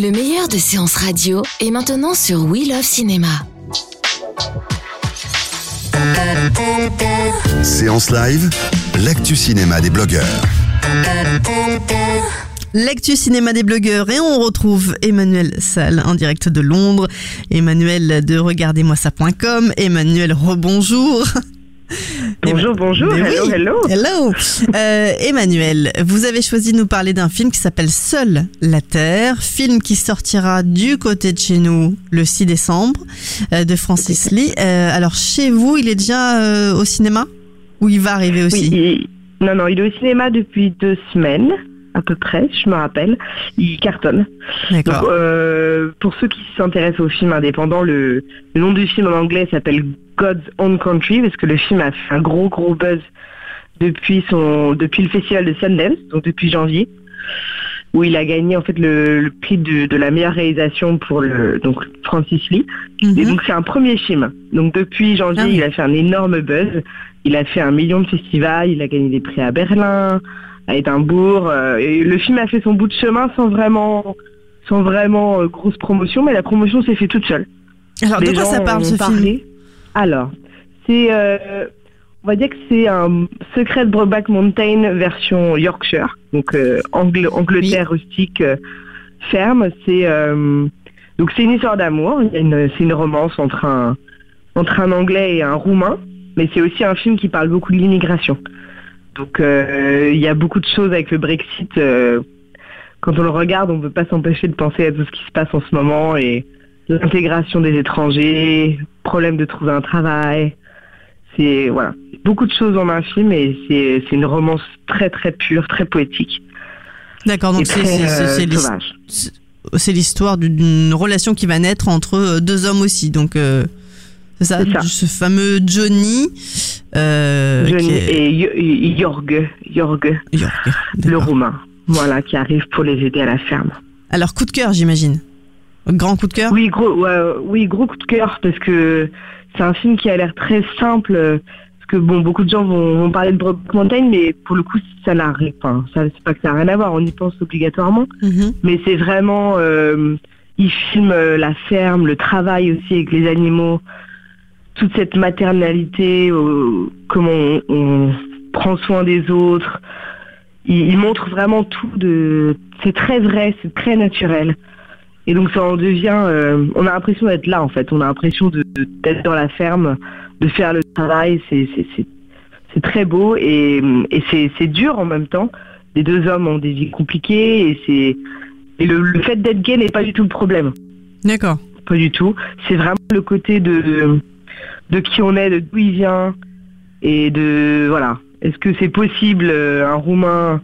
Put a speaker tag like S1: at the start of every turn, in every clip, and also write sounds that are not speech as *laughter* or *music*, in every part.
S1: Le meilleur de séances radio est maintenant sur We Love Cinéma.
S2: Séance live, l'actu cinéma des blogueurs.
S3: L'actu cinéma des blogueurs et on retrouve Emmanuel Salle en direct de Londres. Emmanuel de regardez-moi ça.com. Emmanuel, rebonjour. *laughs*
S4: Bonjour, bonjour,
S3: Mais
S4: hello,
S3: oui.
S4: hello.
S3: Hello. Euh, Emmanuel, vous avez choisi de nous parler d'un film qui s'appelle Seule la Terre, film qui sortira du côté de chez nous le 6 décembre euh, de Francis Lee. Euh, alors chez vous, il est déjà au cinéma ou il va arriver
S4: Oui,
S3: aussi?
S4: il- non, non, il est au cinéma depuis deux semaines, à peu près, je me rappelle. Il cartonne. Donc,
S3: D'accord.
S4: euh, pour ceux qui s'intéressent au film indépendant, le, le nom du film en anglais s'appelle God's Own Country, parce que le film a fait un gros, gros buzz depuis son, depuis le festival de Sundance, donc depuis janvier, où il a gagné en fait le, le prix de, de la meilleure réalisation pour le, donc Francis Lee. Et
S3: Mhm.
S4: donc c'est un premier film. Donc depuis janvier,
S3: Ah oui.
S4: il a fait un énorme buzz. Il a fait un million de festivals, il a gagné des prix à Berlin, à Édimbourg. euh, et le film a fait son bout de chemin sans vraiment, sans vraiment euh, grosse promotion, mais la promotion s'est faite toute seule.
S3: Alors de
S4: Les
S3: quoi ça parle ce film?
S4: Alors, c'est, euh, on va dire que c'est un Secret de Brokeback Mountain version Yorkshire, donc euh, Angl- Angleterre rustique euh, ferme. C'est donc c'est une histoire d'amour. C'est une romance entre un entre un Anglais et un Roumain, mais c'est aussi un film qui parle beaucoup de l'immigration. Donc il y a beaucoup de choses avec le Brexit. quand on le regarde, on ne peut pas s'empêcher de penser à tout ce qui se passe en ce moment et l'intégration des étrangers, problème de trouver un travail. C'est voilà, beaucoup de choses en un film et c'est c'est une romance très très pure, très poétique
S3: D'accord, donc c'est
S4: très
S3: c'est- c'est-
S4: euh,
S3: c'est l'histoire d'une relation qui va naître entre euh, deux hommes aussi. Donc euh, c'est ça, ce fameux Johnny. Euh,
S4: Johnny
S3: est-
S4: et Jorg, Jorg, le roumain, voilà, qui arrive pour les aider à la ferme.
S3: Alors coup de cœur, j'imagine. Grand coup de cœur?
S4: Oui, gros, ouais, oui, gros coup de cœur parce que c'est un film qui a l'air très simple. euh, Parce que bon, beaucoup de gens vont, vont parler de Brokeback Mountain, mais pour le coup, ça n'a rien. Enfin, ça, c'est pas que ça n'a rien à voir. On y pense obligatoirement,
S3: Mhm.
S4: mais c'est vraiment. euh, il filme euh, la ferme, le travail aussi avec les animaux, toute cette maternalité, euh, comment on, on prend soin des autres. Il, il montre vraiment tout de. C'est très vrai, c'est très naturel. Et donc ça en devient, euh, on a l'impression d'être là en fait, on a l'impression de- de- d'être dans la ferme, de faire le travail, c'est très beau et, et c'est dur en même temps. Les deux hommes ont des vies compliquées et c'est et le, le fait d'être gay n'est pas du tout le problème,
S3: D'accord.
S4: pas du tout. C'est vraiment le côté de de qui on est, de d'où il vient et de voilà. Est-ce que c'est possible euh, un roumain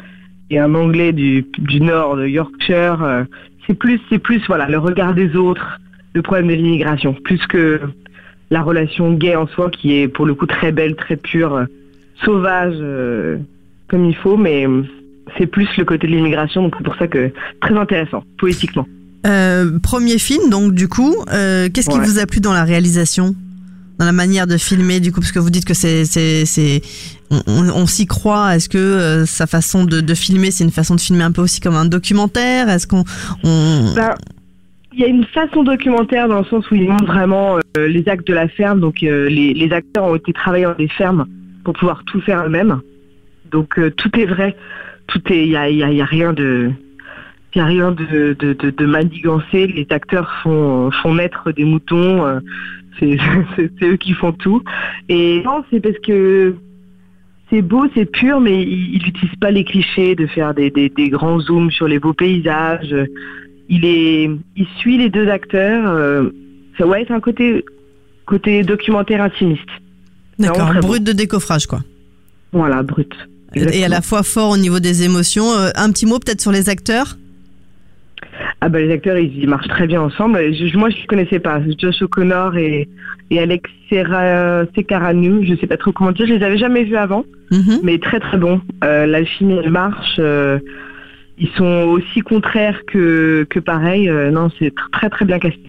S4: et un anglais du, du nord de Yorkshire euh, c'est plus c'est plus voilà le regard des autres le problème de l'immigration plus que la relation gay en soi qui est pour le coup très belle très pure sauvage euh, comme il faut mais euh, c'est plus le côté de l'immigration donc c'est pour ça que très intéressant poétiquement
S3: Euh, premier film, donc du coup, euh, qu'est-ce qui
S4: Ouais.
S3: vous a plu dans la réalisation, dans la manière de filmer, du coup, parce que vous dites que c'est c'est c'est on, on- s'y croit. Est-ce que euh, sa façon de, de filmer, c'est une façon de filmer un peu aussi comme un documentaire? Est-ce qu'on on...
S4: Ben, il y a une façon documentaire dans le sens où il montre vraiment euh, les actes de la ferme. Donc euh, les, les acteurs ont été travaillés dans des fermes pour pouvoir tout faire eux-mêmes. Donc euh, tout est vrai, tout est, il y a, y a- y a rien de, il y a rien de, de, de, de manigancé. Les acteurs font, font naître des moutons. euh, *laughs* c'est eux qui font tout. Et non, c'est parce que c'est beau, c'est pur, mais il n'utilise pas les clichés de faire des, des, des grands zooms sur les beaux paysages. Il est, il suit les deux acteurs. Euh, ça, ouais, c'est un côté, côté documentaire intimiste.
S3: D'accord,
S4: beau.
S3: brut de décoffrage, quoi.
S4: Voilà, brut.
S3: et à la fois fort au niveau des émotions. Euh, un petit mot peut-être sur les acteurs?
S4: Ah bah les acteurs ils, ils marchent très bien ensemble. Je- moi je ne connaissais pas Josh O'Connor et, et Alex Sekaranu, je sais pas trop comment dire, je les avais jamais vus avant,
S3: Mhm.
S4: mais très très bons. Euh, L'alchimie elle marche, euh, ils sont aussi contraires que, que pareil. Euh, non c'est tr- très très bien casté.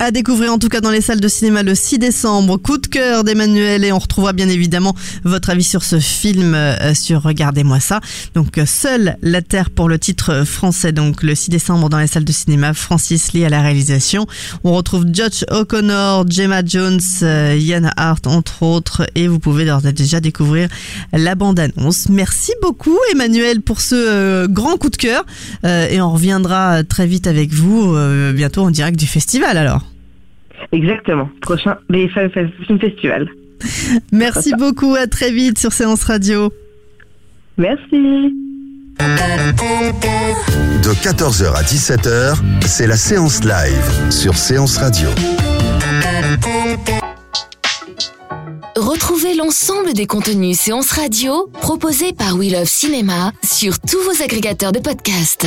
S3: À découvrir en tout cas dans les salles de cinéma le 6 décembre. Coup de cœur d'Emmanuel et on retrouvera bien évidemment votre avis sur ce film euh, sur Regardez-moi ça. Donc euh, Seule la Terre pour le titre français. Donc le 6 décembre dans les salles de cinéma. Francis Lee à la réalisation. On retrouve Josh O'Connor, Gemma Jones, euh, Ian Hart entre autres et vous pouvez d'ores et déjà découvrir la bande-annonce. Merci beaucoup Emmanuel pour ce euh, grand coup de cœur Euh, et on reviendra très vite avec vous euh, bientôt en direct du festival alors.
S4: Exactement. Prochain les Film Film Festival.
S3: Merci beaucoup, à très vite sur Séance Radio.
S4: Merci.
S2: De 14h à 17h, c'est la séance live sur Séance Radio.
S1: Retrouvez l'ensemble des contenus séances radio proposés par We Love Cinéma sur tous vos agrégateurs de podcasts.